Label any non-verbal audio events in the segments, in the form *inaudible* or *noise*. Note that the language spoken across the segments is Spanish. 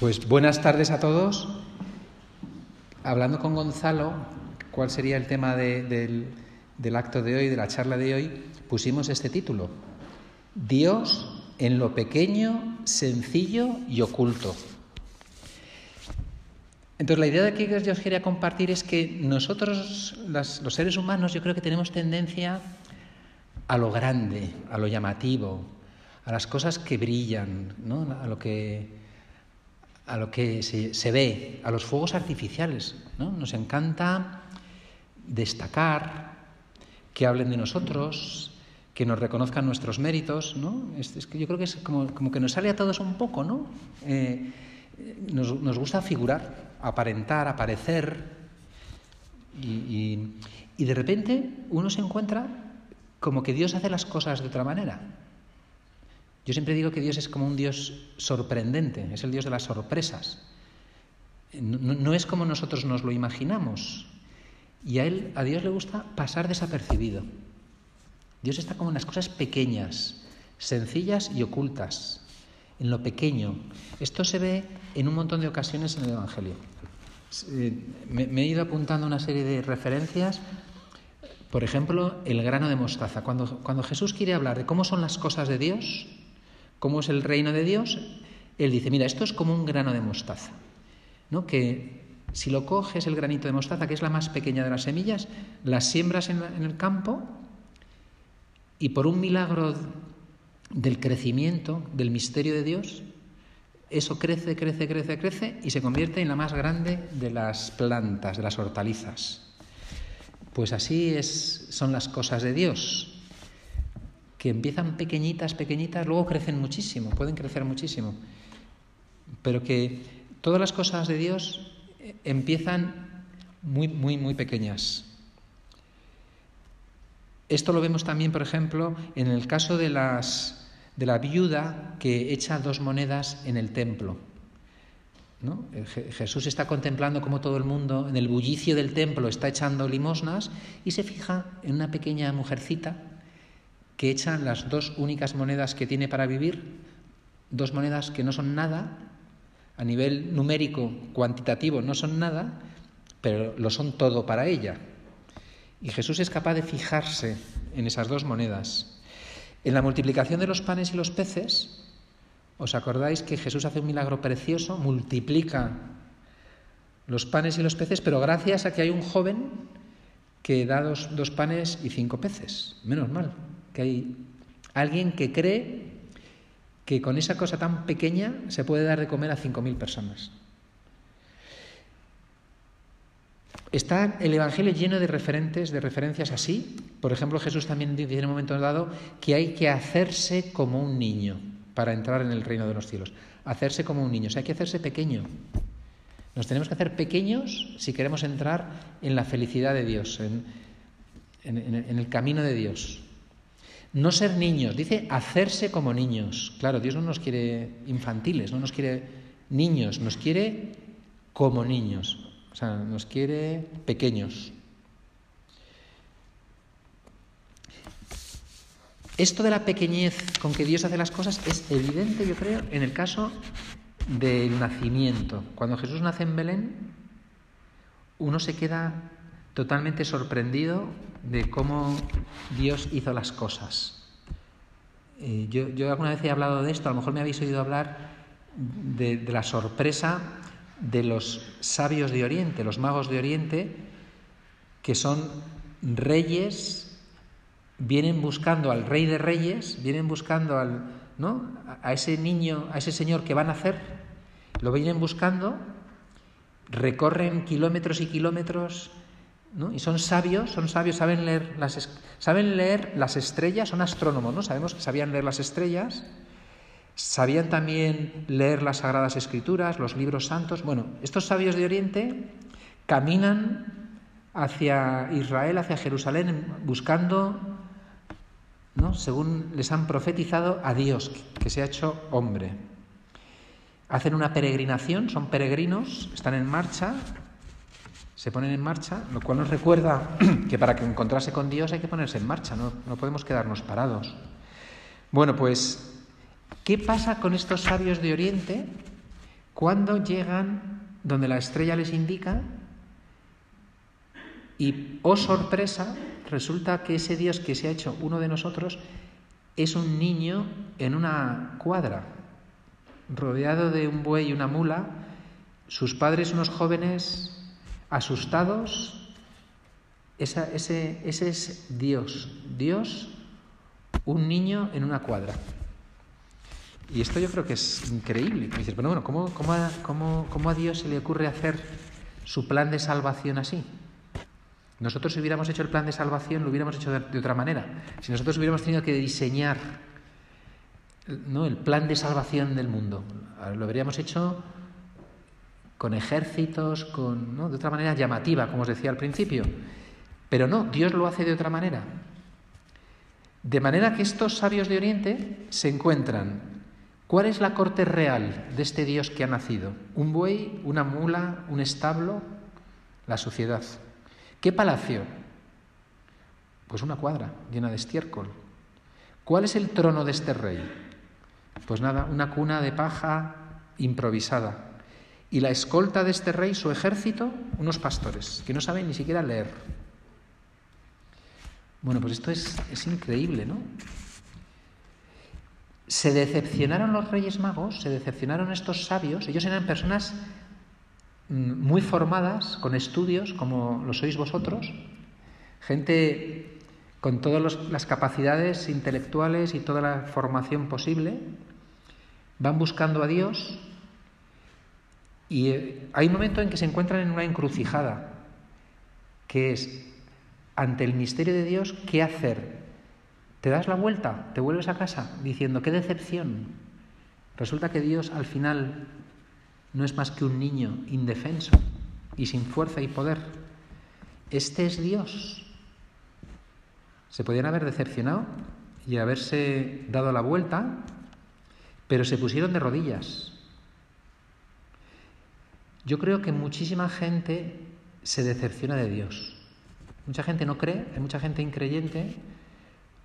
Pues buenas tardes a todos. Hablando con Gonzalo, ¿cuál sería el tema del, acto de hoy, de la charla de hoy? Pusimos este título. Dios en lo pequeño, sencillo y oculto. Entonces la idea que yo os quería compartir es que nosotros, los seres humanos, yo creo que tenemos tendencia a lo grande, a lo llamativo, a las cosas que brillan, ¿no? a lo que a lo que se, ve, a los fuegos artificiales. ¿no? Nos encanta destacar, que hablen de nosotros, que nos reconozcan nuestros méritos. ¿no? Es, que yo creo que es como, que nos sale a todos un poco. ¿no? Eh, nos, nos, gusta figurar, aparentar, aparecer. Y, y de repente uno se encuentra como que Dios hace las cosas de otra manera. Yo siempre digo que Dios es como un Dios sorprendente, es el Dios de las sorpresas. No, es como nosotros nos lo imaginamos. Y a él, a Dios le gusta pasar desapercibido. Dios está como en las cosas pequeñas, sencillas y ocultas, en lo pequeño. Esto se ve en un montón de ocasiones en el Evangelio. Me, me he ido apuntando una serie de referencias por ejemplo, el grano de mostaza. Cuando, cuando, Jesús quiere hablar de cómo son las cosas de Dios, cómo es el reino de Dios, él dice, mira, esto es como un grano de mostaza, ¿no? que si lo coges el granito de mostaza, que es la más pequeña de las semillas, las siembras en, el campo y por un milagro del crecimiento, del misterio de Dios, eso crece, crece, crece, crece y se convierte en la más grande de las plantas, de las hortalizas. Pues así es, son las cosas de Dios que empiezan pequeñitas, pequeñitas, luego crecen muchísimo, pueden crecer muchísimo, pero que todas las cosas de Dios eh, empiezan muy, muy, muy pequeñas. Esto lo vemos también, por ejemplo, en el caso de, las, de la viuda que echa dos monedas en el templo. Eh, Jesús está contemplando cómo todo el mundo, en el bullicio del templo, está echando limosnas y se fija en una pequeña mujercita que echa las dos únicas monedas que tiene para vivir, dos monedas que no son nada, a nivel numérico, cuantitativo, no son nada, pero lo son todo para ella. Y Jesús es capaz de fijarse en esas dos monedas. En la multiplicación de los panes y los peces, ¿os acordáis que Jesús hace un milagro precioso? Multiplica los panes y los peces, pero gracias a que hay un joven que da dos panes y cinco peces. Menos mal que hay alguien que cree que con esa cosa tan pequeña se puede dar de comer a 5.000 personas. Está el Evangelio lleno de referentes, de referencias así. Por ejemplo, Jesús también dice en un momento dado que hay que hacerse como un niño para entrar en el reino de los cielos. Hacerse como un niño, o sea, hay que hacerse pequeño. Nos tenemos que hacer pequeños si queremos entrar en la felicidad de Dios, en, en el camino de Dios. No ser niños, dice hacerse como niños. Claro, Dios no nos quiere infantiles, no nos quiere niños, nos quiere como niños, o sea, nos quiere pequeños. Esto de la pequeñez con que Dios hace las cosas es evidente, yo creo, en el caso del nacimiento. Cuando Jesús nace en Belén, uno se queda totalmente sorprendido de cómo Dios hizo las cosas. Eh, yo, alguna vez he hablado de esto, a lo mejor me habéis oído hablar de, de, la sorpresa de los sabios de Oriente, los magos de Oriente, que son reyes, vienen buscando al rey de reyes, vienen buscando al, ¿no? a ese niño, a ese señor que van a nacer, lo vienen buscando, recorren kilómetros y kilómetros y son sabios, son sabios, saben leer, las, saben leer las estrellas, son astrónomos, ¿no? Sabemos que sabían leer las estrellas, sabían también leer las Sagradas Escrituras, los libros santos. Bueno, estos sabios de Oriente caminan hacia Israel, hacia Jerusalén, buscando, ¿no? según les han profetizado, a Dios, que se ha hecho hombre. Hacen una peregrinación, son peregrinos, están en marcha, se ponen en marcha, lo cual nos recuerda *clears throat* que para que encontrarse con Dios hay que ponerse en marcha, no, no podemos quedarnos parados. Bueno, pues, ¿qué pasa con estos sabios de Oriente Cuando llegan donde la estrella les indica y, oh sorpresa, resulta que ese Dios que se ha hecho uno de nosotros es un niño en una cuadra, rodeado de un buey y una mula, sus padres unos jóvenes asustados. ese, es Dios, Dios, un niño en una cuadra. Y esto yo creo que es increíble. Y dices, bueno, bueno, ¿cómo, a Dios se le ocurre hacer su plan de salvación así? Nosotros si hubiéramos hecho el plan de salvación lo hubiéramos hecho de, otra manera. Si nosotros hubiéramos tenido que diseñar el plan de salvación del mundo, lo habríamos hecho con ejércitos, con, ¿no? de otra manera llamativa, como os decía al principio. Pero no, Dios lo hace de otra manera. De manera que estos sabios de Oriente se encuentran. ¿Cuál es la corte real de este Dios que ha nacido? ¿Un buey, una mula, un establo? La sociedad. ¿Qué palacio? Pues una cuadra llena de estiércol. ¿Cuál es el trono de este rey? Pues nada, una cuna de paja improvisada. Y la escolta de este rey, su ejército, unos pastores, que no saben ni siquiera leer. Bueno, pues esto es, increíble, ¿no? Se decepcionaron los reyes magos, se decepcionaron estos sabios, ellos eran personas Mm, muy formadas, con estudios, como lo sois vosotros, gente con todas las capacidades intelectuales y toda la formación posible, van buscando a Dios y eh, hay un momento en que se encuentran en una encrucijada, que es, ante el misterio de Dios, ¿qué hacer? ¿Te das la vuelta? ¿Te vuelves a casa diciendo, qué decepción? Resulta que Dios al final no es más que un niño indefenso y sin fuerza y poder. Este es Dios. Se podían haber decepcionado y haberse dado la vuelta, pero se pusieron de rodillas. Yo creo que muchísima gente se decepciona de Dios. Mucha gente no cree, hay mucha gente increyente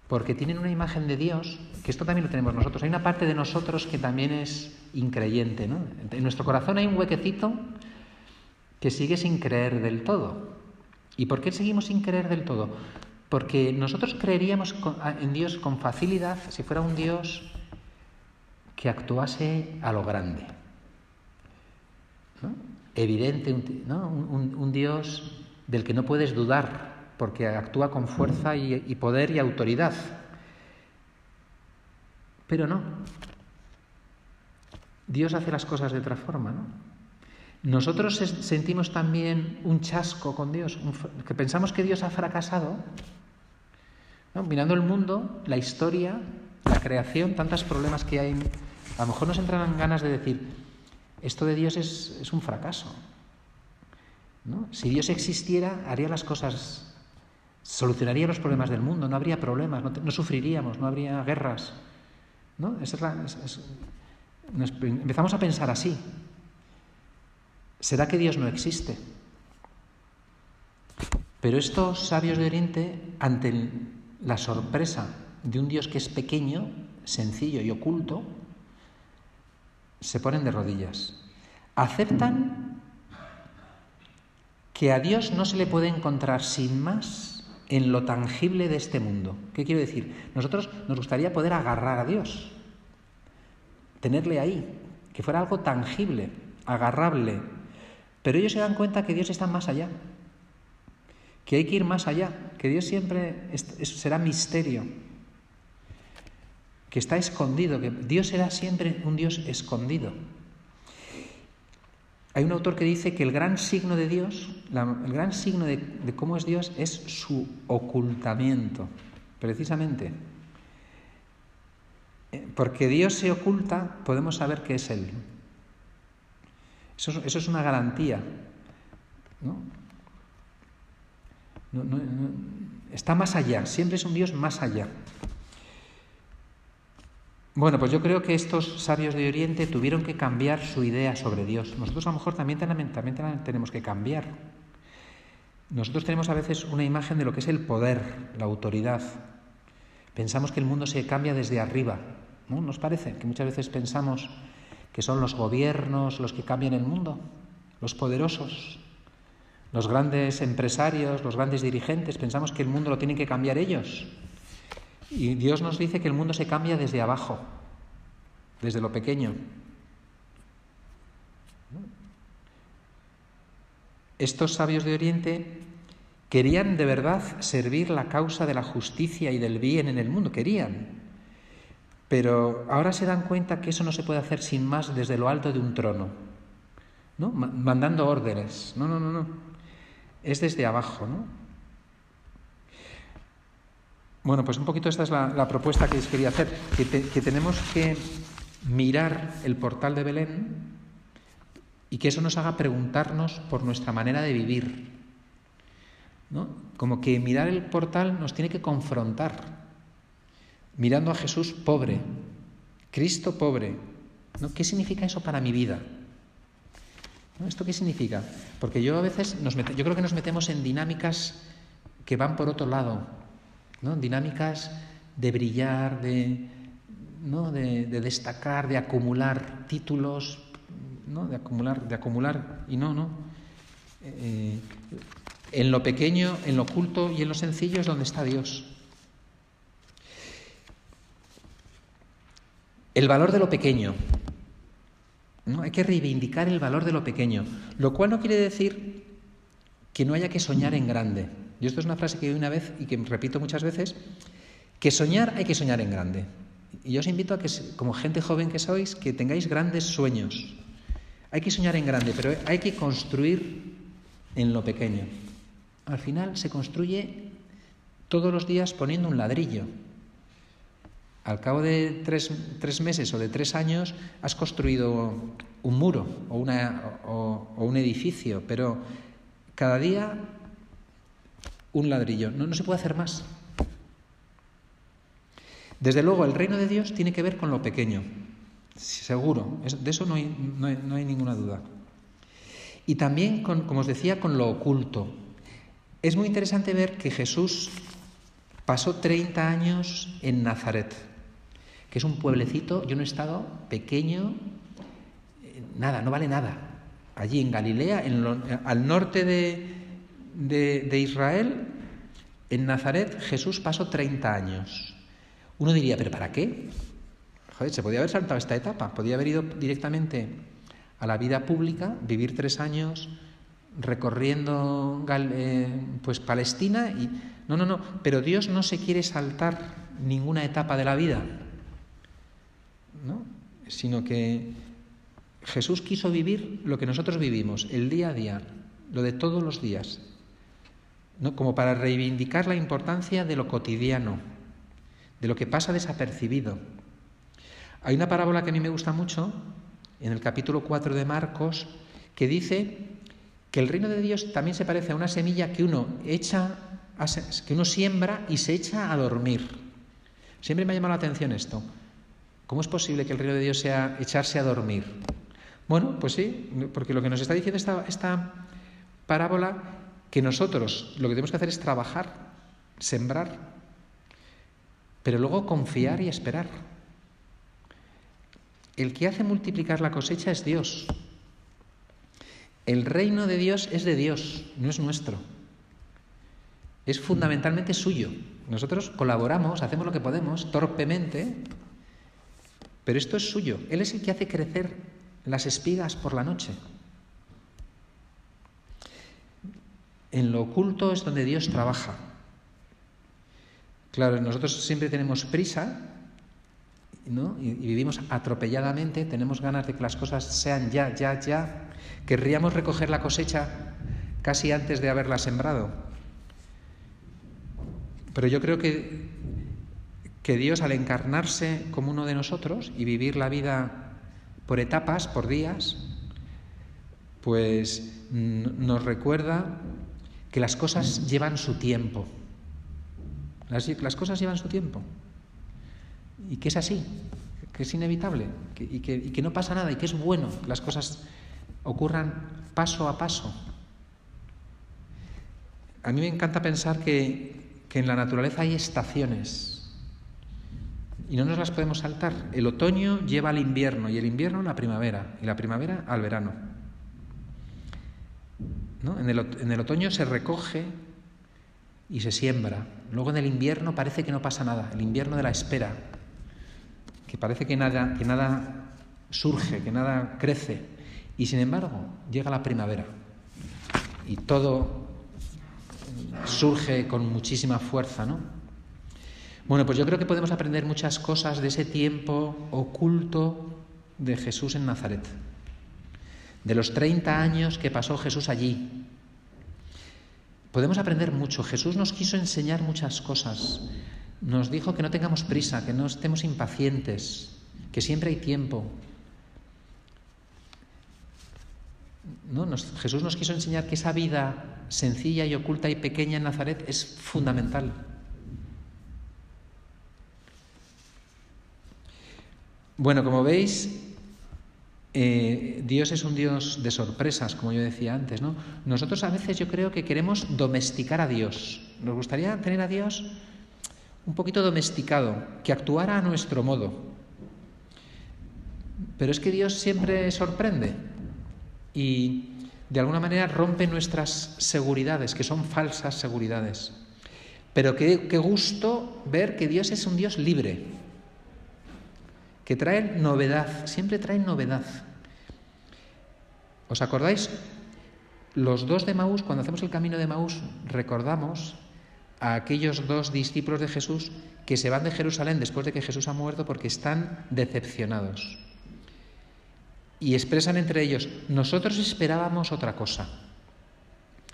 porque tienen una imagen de Dios, que esto también lo tenemos nosotros. Hay una parte de nosotros que también es increyente. ¿no? En nuestro corazón hay un huequecito que sigue sin creer del todo. ¿Y por qué seguimos sin creer del todo? Porque nosotros creeríamos en Dios con facilidad si fuera un Dios que actuase a lo grande. Evidente, un Dios del que no puedes dudar, porque actúa con fuerza y, poder y autoridad. Pero no. Dios hace las cosas de otra forma, ¿no? Nosotros sentimos también un chasco con Dios, que pensamos que Dios ha fracasado. Mirando el mundo, la historia, la creación, tantos problemas que hay, a lo mejor nos entran ganas de decir, esto de Dios es, es un fracaso. Si Dios existiera, haría las cosas solucionaría los problemas del mundo, no habría problemas, no, sufriríamos, no habría guerras. ¿no? empezamos a pensar así. ¿Será que Dios no existe? Pero estos sabios de Oriente, ante la sorpresa de un Dios que es pequeño, sencillo y oculto, se ponen de rodillas. Aceptan que a Dios no se le puede encontrar sin más en lo tangible de este mundo. ¿Qué quiero decir? Nosotros nos gustaría poder agarrar a Dios, tenerle ahí, que fuera algo tangible, agarrable. Pero ellos se dan cuenta que Dios está más allá, que hay que ir más allá, que Dios siempre será misterio, que está escondido, que Dios será siempre un Dios escondido. Hay un autor que dice que el gran signo de Dios, el gran signo de, cómo es Dios es su ocultamiento, precisamente. Eh, porque Dios se oculta, podemos saber que es Él. Eso, es una garantía. está más allá, siempre es un Dios más allá. Bueno, pues yo creo que estos sabios de Oriente tuvieron que cambiar su idea sobre Dios. Nosotros a lo mejor también, tenemos que cambiar. Nosotros tenemos a veces una imagen de lo que es el poder, la autoridad. Pensamos que el mundo se cambia desde arriba. ¿no? ¿Nos parece? Que muchas veces pensamos que son los gobiernos los que cambian el mundo, los poderosos, los grandes empresarios, los grandes dirigentes, pensamos que el mundo lo tienen que cambiar ellos. Y Dios nos dice que el mundo se cambia desde abajo, desde lo pequeño. Estos sabios de Oriente querían de verdad servir la causa de la justicia y del bien en el mundo, querían. Pero ahora se dan cuenta que eso no se puede hacer sin más desde lo alto de un trono, ¿no? mandando órdenes. No, no, no, no. Es desde abajo, ¿no? Bueno, pues un poquito esta es la, propuesta que les quería hacer, que, tenemos que mirar el portal de Belén y que eso nos haga preguntarnos por nuestra manera de vivir. ¿no? Como que mirar el portal nos tiene que confrontar, mirando a Jesús pobre, Cristo pobre. ¿no? ¿Qué significa eso para mi vida? ¿Esto qué significa? Porque yo a veces, nos yo creo que nos metemos en dinámicas que van por otro lado, ¿no? dinámicas de brillar, de, ¿no? de destacar, de acumular títulos, ¿no? de, acumular, de acumular, y no, no. Eh, en lo pequeño, en lo oculto y en lo sencillo es donde está Dios. El valor de lo pequeño. ¿no? Hay que reivindicar el valor de lo pequeño, lo cual no quiere decir que no haya que soñar en grande. Y esto es una frase que oí una vez y que repito muchas veces, que soñar hay que soñar en grande. Y yo os invito a que, como gente joven que sois, que tengáis grandes sueños. Hay que soñar en grande, pero hay que construir en lo pequeño. Al final se construye todos los días poniendo un ladrillo. Al cabo de tres, meses o de tres años has construido un muro o, una, o, un edificio, pero cada día un ladrillo. No, no se puede hacer más. Desde luego, el reino de Dios tiene que ver con lo pequeño. Seguro, de eso no hay, no hay, ninguna duda. Y también, como os decía, con lo oculto. Es muy interesante ver que Jesús pasó 30 años en Nazaret, que es un pueblecito, yo no he estado, pequeño, eh, nada, no vale nada. Allí en Galilea, al norte de, de, Israel, en Nazaret, Jesús pasó 30 años. Uno diría, ¿pero para qué? se podía haber saltado esta etapa, podía haber ido directamente a la vida pública, vivir tres años recorriendo eh, pues Palestina y no, no, no, pero Dios no se quiere saltar ninguna etapa de la vida, ¿no? sino que Jesús quiso vivir lo que nosotros vivimos, el día a día, lo de todos los días, como para reivindicar la importancia de lo cotidiano, de lo que pasa desapercibido. Hay una parábola que a mí me gusta mucho, en el capítulo 4 de Marcos, que dice que el reino de Dios también se parece a una semilla que uno echa, que uno siembra y se echa a dormir. Siempre me ha llamado la atención esto. ¿Cómo es posible que el reino de Dios sea echarse a dormir? Bueno, pues sí, porque lo que nos está diciendo esta, esta parábola, que nosotros lo que tenemos que hacer es trabajar, sembrar, pero luego confiar y esperar. El que hace multiplicar la cosecha es Dios. El reino de Dios es de Dios, no es nuestro. Es fundamentalmente suyo. Nosotros colaboramos, hacemos lo que podemos, torpemente, pero esto es suyo. Él es el que hace crecer las espigas por la noche. En lo oculto es donde Dios trabaja. Claro, nosotros siempre tenemos prisa y, vivimos atropelladamente, tenemos ganas de que las cosas sean ya, ya, ya. Querríamos recoger la cosecha casi antes de haberla sembrado. Pero yo creo que, que Dios al encarnarse como uno de nosotros y vivir la vida por etapas, por días, pues nos recuerda que las cosas llevan su tiempo. las cosas llevan su tiempo y que es así, que es inevitable y, que, no pasa nada y que es bueno que las cosas ocurran paso a paso. A mí me encanta pensar que, en la naturaleza hay estaciones. y no nos las podemos saltar. El otoño lleva al invierno y el invierno a la primavera y la primavera al verano. En, el, en el otoño se recoge y se siembra. Luego en el invierno parece que no pasa nada, el invierno de la espera, que parece que nada, que nada surge, que nada crece. Y sin embargo, llega la primavera y todo surge con muchísima fuerza, ¿no? Bueno, pues yo creo que podemos aprender muchas cosas de ese tiempo oculto de Jesús en Nazaret, de los 30 años que pasó Jesús allí. Podemos aprender mucho. Jesús nos quiso enseñar muchas cosas. Nos dijo que no tengamos prisa, que no estemos impacientes, que siempre hay tiempo, Jesús nos quiso enseñar que esa vida sencilla y oculta y pequeña en Nazaret es fundamental. Bueno, como veis, eh, Dios es un Dios de sorpresas, como yo decía antes, ¿no? Nosotros a veces yo creo que queremos domesticar a Dios. Nos gustaría tener a Dios un poquito domesticado, que actuara a nuestro modo. Pero es que Dios siempre sorprende y de alguna manera rompe nuestras seguridades, que son falsas seguridades. Pero qué, gusto ver que Dios es un Dios libre, que trae novedad, siempre trae novedad. ¿Os acordáis? Los dos de Maús, cuando hacemos el camino de Maús, recordamos a aquellos dos discípulos de Jesús que se van de Jerusalén después de que Jesús ha muerto porque están decepcionados y expresan entre ellos, nosotros esperábamos otra cosa.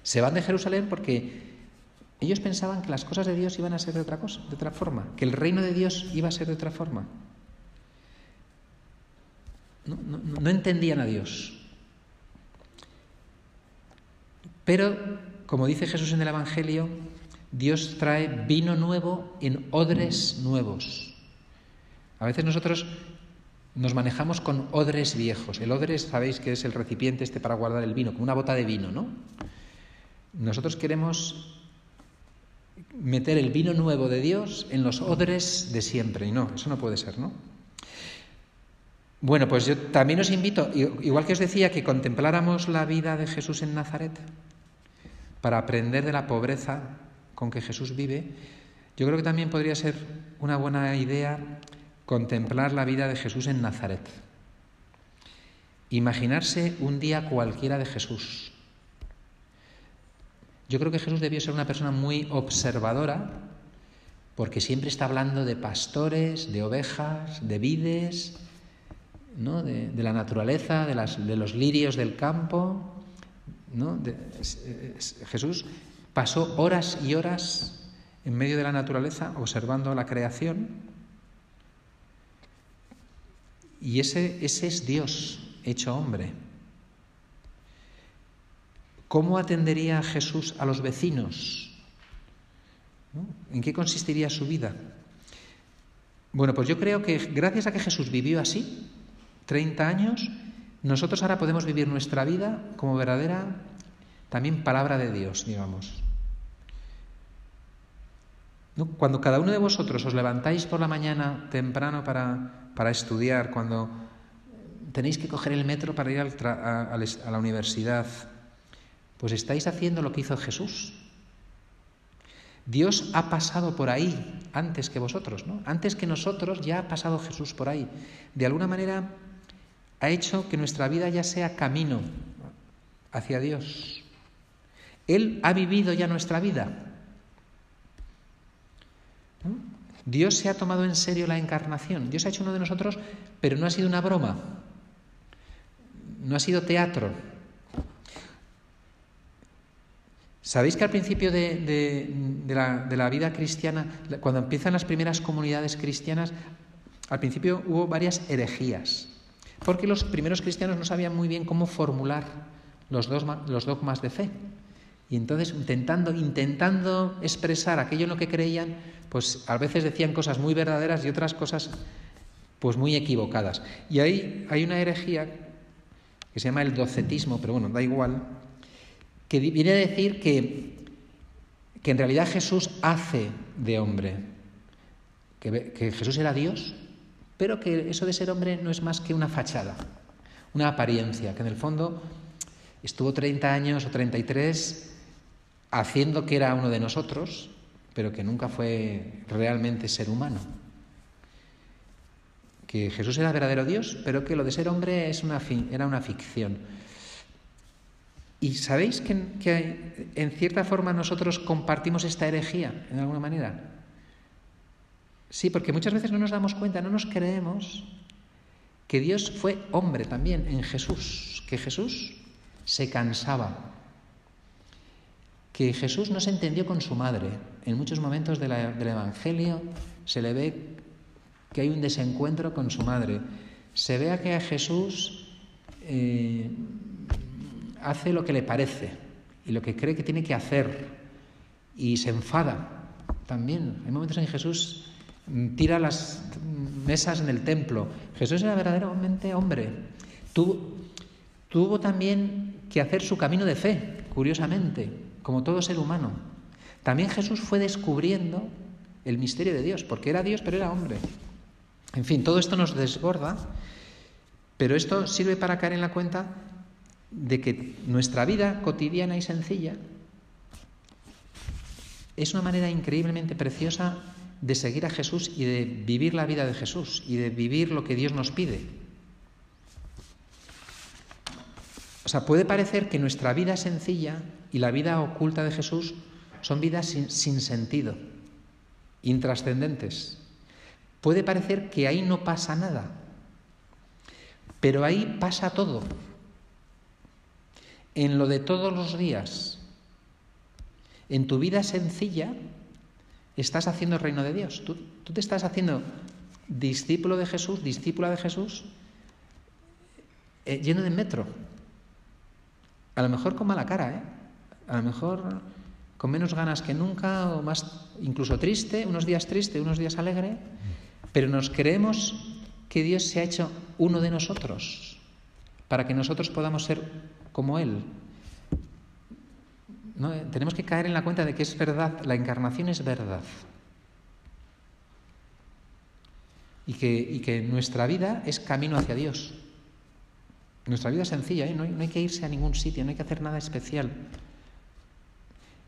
Se van de Jerusalén porque ellos pensaban que las cosas de Dios iban a ser de otra cosa, de otra forma, que el reino de Dios iba a ser de otra forma. No, entendían a Dios. Pero, como dice Jesús en el Evangelio, Dios trae vino nuevo en odres nuevos. A veces nosotros nos manejamos con odres viejos. El odre, sabéis que es el recipiente este para guardar el vino, como una bota de vino, ¿no? Nosotros queremos meter el vino nuevo de Dios en los odres de siempre, y no, eso no puede ser, ¿no? Bueno, pues yo también os invito, igual que os decía, que contempláramos la vida de Jesús en Nazaret para aprender de la pobreza con que Jesús vive, yo creo que también podría ser una buena idea contemplar la vida de Jesús en Nazaret. Imaginarse un día cualquiera de Jesús. Yo creo que Jesús debió ser una persona muy observadora, porque siempre está hablando de pastores, de ovejas, de vides, ¿no? de, la naturaleza, de, de, los lirios del campo. ¿no? Jesús pasó horas y horas en medio de la naturaleza observando la creación y ese, ese es Dios hecho hombre. ¿Cómo atendería Jesús a los vecinos? ¿En qué consistiría su vida? Bueno, pues yo creo que gracias a que Jesús vivió así, 30 años, nosotros ahora podemos vivir nuestra vida como verdadera también palabra de Dios, digamos. Cuando cada uno de vosotros os levantáis por la mañana temprano para para estudiar, cuando tenéis que coger el metro para ir a, la universidad, pues estáis haciendo lo que hizo Jesús. Dios ha pasado por ahí antes que vosotros, ¿no? Antes que nosotros ya ha pasado Jesús por ahí. De alguna manera ha hecho que nuestra vida ya sea camino hacia Dios. Él ha vivido ya nuestra vida. Dios se ha tomado en serio la encarnación. Dios ha hecho uno de nosotros, pero no ha sido una broma. No ha sido teatro. ¿Sabéis que al principio de, la, vida cristiana, cuando empiezan las primeras comunidades cristianas, al principio hubo varias herejías? Porque los primeros cristianos no sabían muy bien cómo formular los, los dogmas de fe. Y entonces, intentando, intentando expresar aquello en lo que creían, pues a veces decían cosas muy verdaderas y otras cosas pues muy equivocadas. Y ahí hay una herejía que se llama el docetismo, pero bueno, da igual, que viene a decir que, que en realidad Jesús hace de hombre, que, que Jesús era Dios, pero que eso de ser hombre no es más que una fachada, una apariencia, que en el fondo estuvo 30 años o 33 haciendo que era uno de nosotros, pero que nunca fue realmente ser humano. Que Jesús era verdadero Dios, pero que lo de ser hombre es una era una ficción. Y sabéis que, que en cierta forma nosotros compartimos esta herejía, en alguna manera. Sí, porque muchas veces no nos damos cuenta, no nos creemos que Dios fue hombre también en Jesús, que Jesús se cansaba, que Jesús no se entendió con su madre. En muchos momentos del Evangelio se le ve que hay un desencuentro con su madre. Se ve que a Jesús eh, hace lo que le parece y lo que cree que tiene que hacer y se enfada también. Hay momentos en que Jesús tira las mesas en el templo. Jesús era verdaderamente hombre. tuvo también que hacer su camino de fe, curiosamente, como todo ser humano. También Jesús fue descubriendo el misterio de Dios, porque era Dios, pero era hombre. En fin, todo esto nos desborda, pero esto sirve para caer en la cuenta de que nuestra vida cotidiana y sencilla es una manera increíblemente preciosa de seguir a Jesús y de vivir la vida de Jesús y de vivir lo que Dios nos pide. O sea, puede parecer que nuestra vida sencilla y la vida oculta de Jesús son vidas sin, sentido, intrascendentes. Puede parecer que ahí no pasa nada, pero ahí pasa todo. En lo de todos los días, en tu vida sencilla, estás haciendo el reino de Dios. Tú, tú te estás haciendo discípulo de Jesús, discípula de Jesús, eh, lleno de metro, a lo mejor con mala cara, ¿eh? A lo mejor con menos ganas que nunca, o más, incluso triste, unos días triste, unos días alegre, pero nos creemos que Dios se ha hecho uno de nosotros, para que nosotros podamos ser como Él. ¿No? Tenemos que caer en la cuenta de que es verdad, la encarnación es verdad. Y que, y que nuestra vida es camino hacia Dios. Nuestra vida es sencilla, ¿eh? no, hay, que irse a ningún sitio, no hay que hacer nada especial.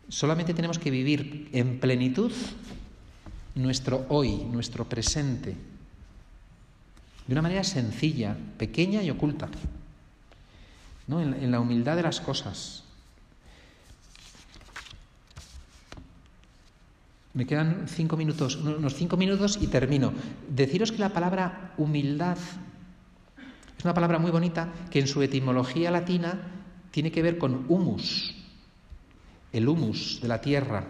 Solamente tenemos que vivir en plenitud nuestro hoy, nuestro presente, de una manera sencilla, pequeña y oculta, ¿no? en, la humildad de las cosas. Me quedan cinco minutos, unos cinco minutos y termino. Deciros que la palabra humildad es una palabra muy bonita que en su etimología latina tiene que ver con humus, el humus de la tierra,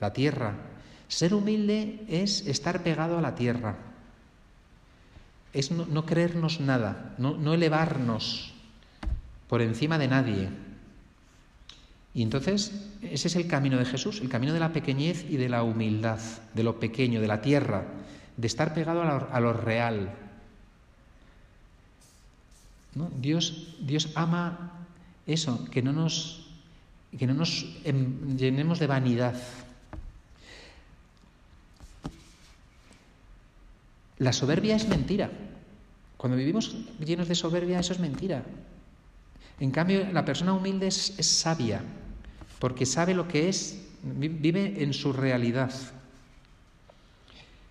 la tierra. Ser humilde es estar pegado a la tierra, es no, creernos nada, no, no elevarnos por encima de nadie. Y entonces ese es el camino de Jesús, el camino de la pequeñez y de la humildad, de lo pequeño, de la tierra, de estar pegado a lo real, Dios, Dios ama eso, que no nos, que no nos em, llenemos de vanidad. La soberbia es mentira. Cuando vivimos llenos de soberbia, eso es mentira. En cambio, la persona humilde es, es sabia, porque sabe lo que es, vive en su realidad.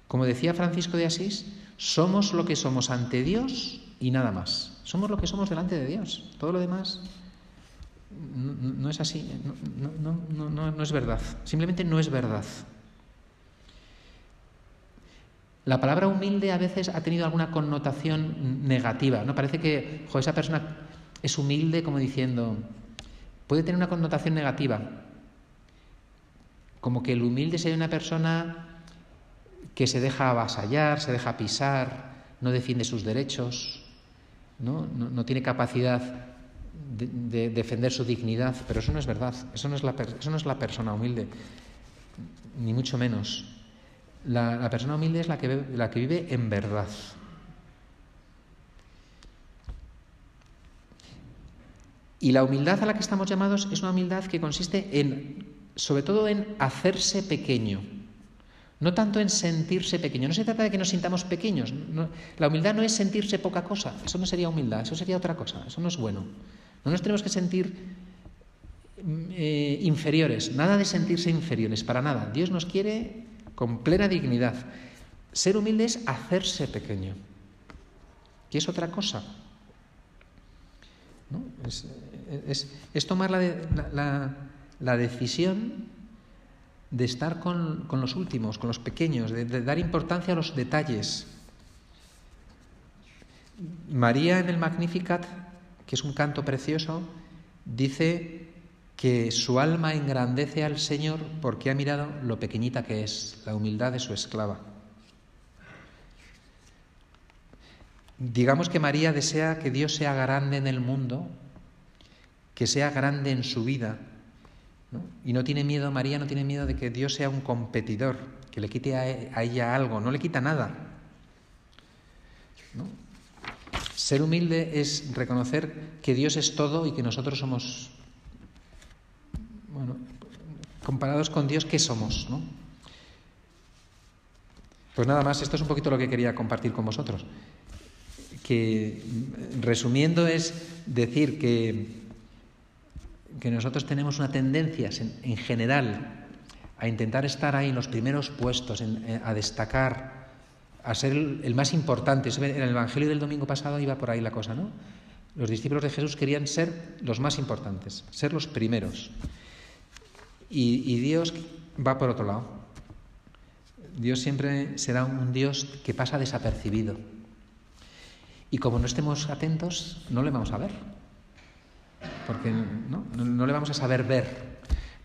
Como decía Francisco de Asís, somos lo que somos ante Dios y nada más. Somos lo que somos delante de Dios. Todo lo demás no, es así, no, es verdad. Simplemente no es verdad. La palabra humilde a veces ha tenido alguna connotación negativa. ¿no? Parece que esa persona es humilde como diciendo, puede tener una connotación negativa. Como que el humilde sería una persona que se deja avasallar, se deja pisar, no defiende sus derechos, no, tiene capacidad de, defender su dignidad, pero eso no es verdad, eso no es la, no es la persona humilde, ni mucho menos. La, persona humilde es la que, la que vive en verdad. Y la humildad a la que estamos llamados es una humildad que consiste en, sobre todo, en hacerse pequeño. No tanto en sentirse pequeño. No se trata de que nos sintamos pequeños. la humildad no es sentirse poca cosa. Eso no sería humildad, eso sería otra cosa. Eso no es bueno. No nos tenemos que sentir eh, inferiores. Nada de sentirse inferiores, para nada. Dios nos quiere con plena dignidad. Ser humilde es hacerse pequeño. ¿Qué es otra cosa? Es, tomar la, decisión de estar con, los últimos, con los pequeños, de, dar importancia a los detalles. María en el Magnificat, que es un canto precioso, dice que su alma engrandece al Señor porque ha mirado lo pequeñita que es, la humildad de su esclava. Digamos que María desea que Dios sea grande en el mundo, que sea grande en su vida. Y no tiene miedo, María no tiene miedo de que Dios sea un competidor, que le quite a ella algo, no le quita nada. Ser humilde es reconocer que Dios es todo y que nosotros somos, bueno, comparados con Dios, ¿qué somos? Pues nada más, esto es un poquito lo que quería compartir con vosotros que resumiendo es decir que, que nosotros tenemos una tendencia en, general a intentar estar ahí en los primeros puestos, a destacar, a ser el, más importante. En el Evangelio del domingo pasado iba por ahí la cosa, ¿no? Los discípulos de Jesús querían ser los más importantes, ser los primeros. Y, y Dios va por otro lado. Dios siempre será un Dios que pasa desapercibido. Y como no estemos atentos, no le vamos a ver. Porque ¿no? le vamos a saber ver.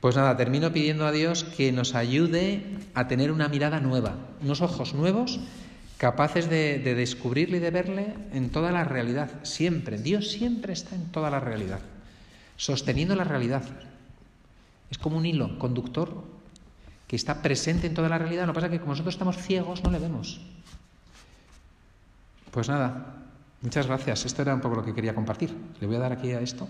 Pues nada, termino pidiendo a Dios que nos ayude a tener una mirada nueva, unos ojos nuevos capaces de, de, descubrirle y de verle en toda la realidad, siempre. Dios siempre está en toda la realidad, sosteniendo la realidad. Es como un hilo conductor que está presente en toda la realidad. Lo que pasa es que como nosotros estamos ciegos, no le vemos. Pues nada, Muchas gracias. Esto era un poco lo que quería compartir. Le voy a dar aquí a esto.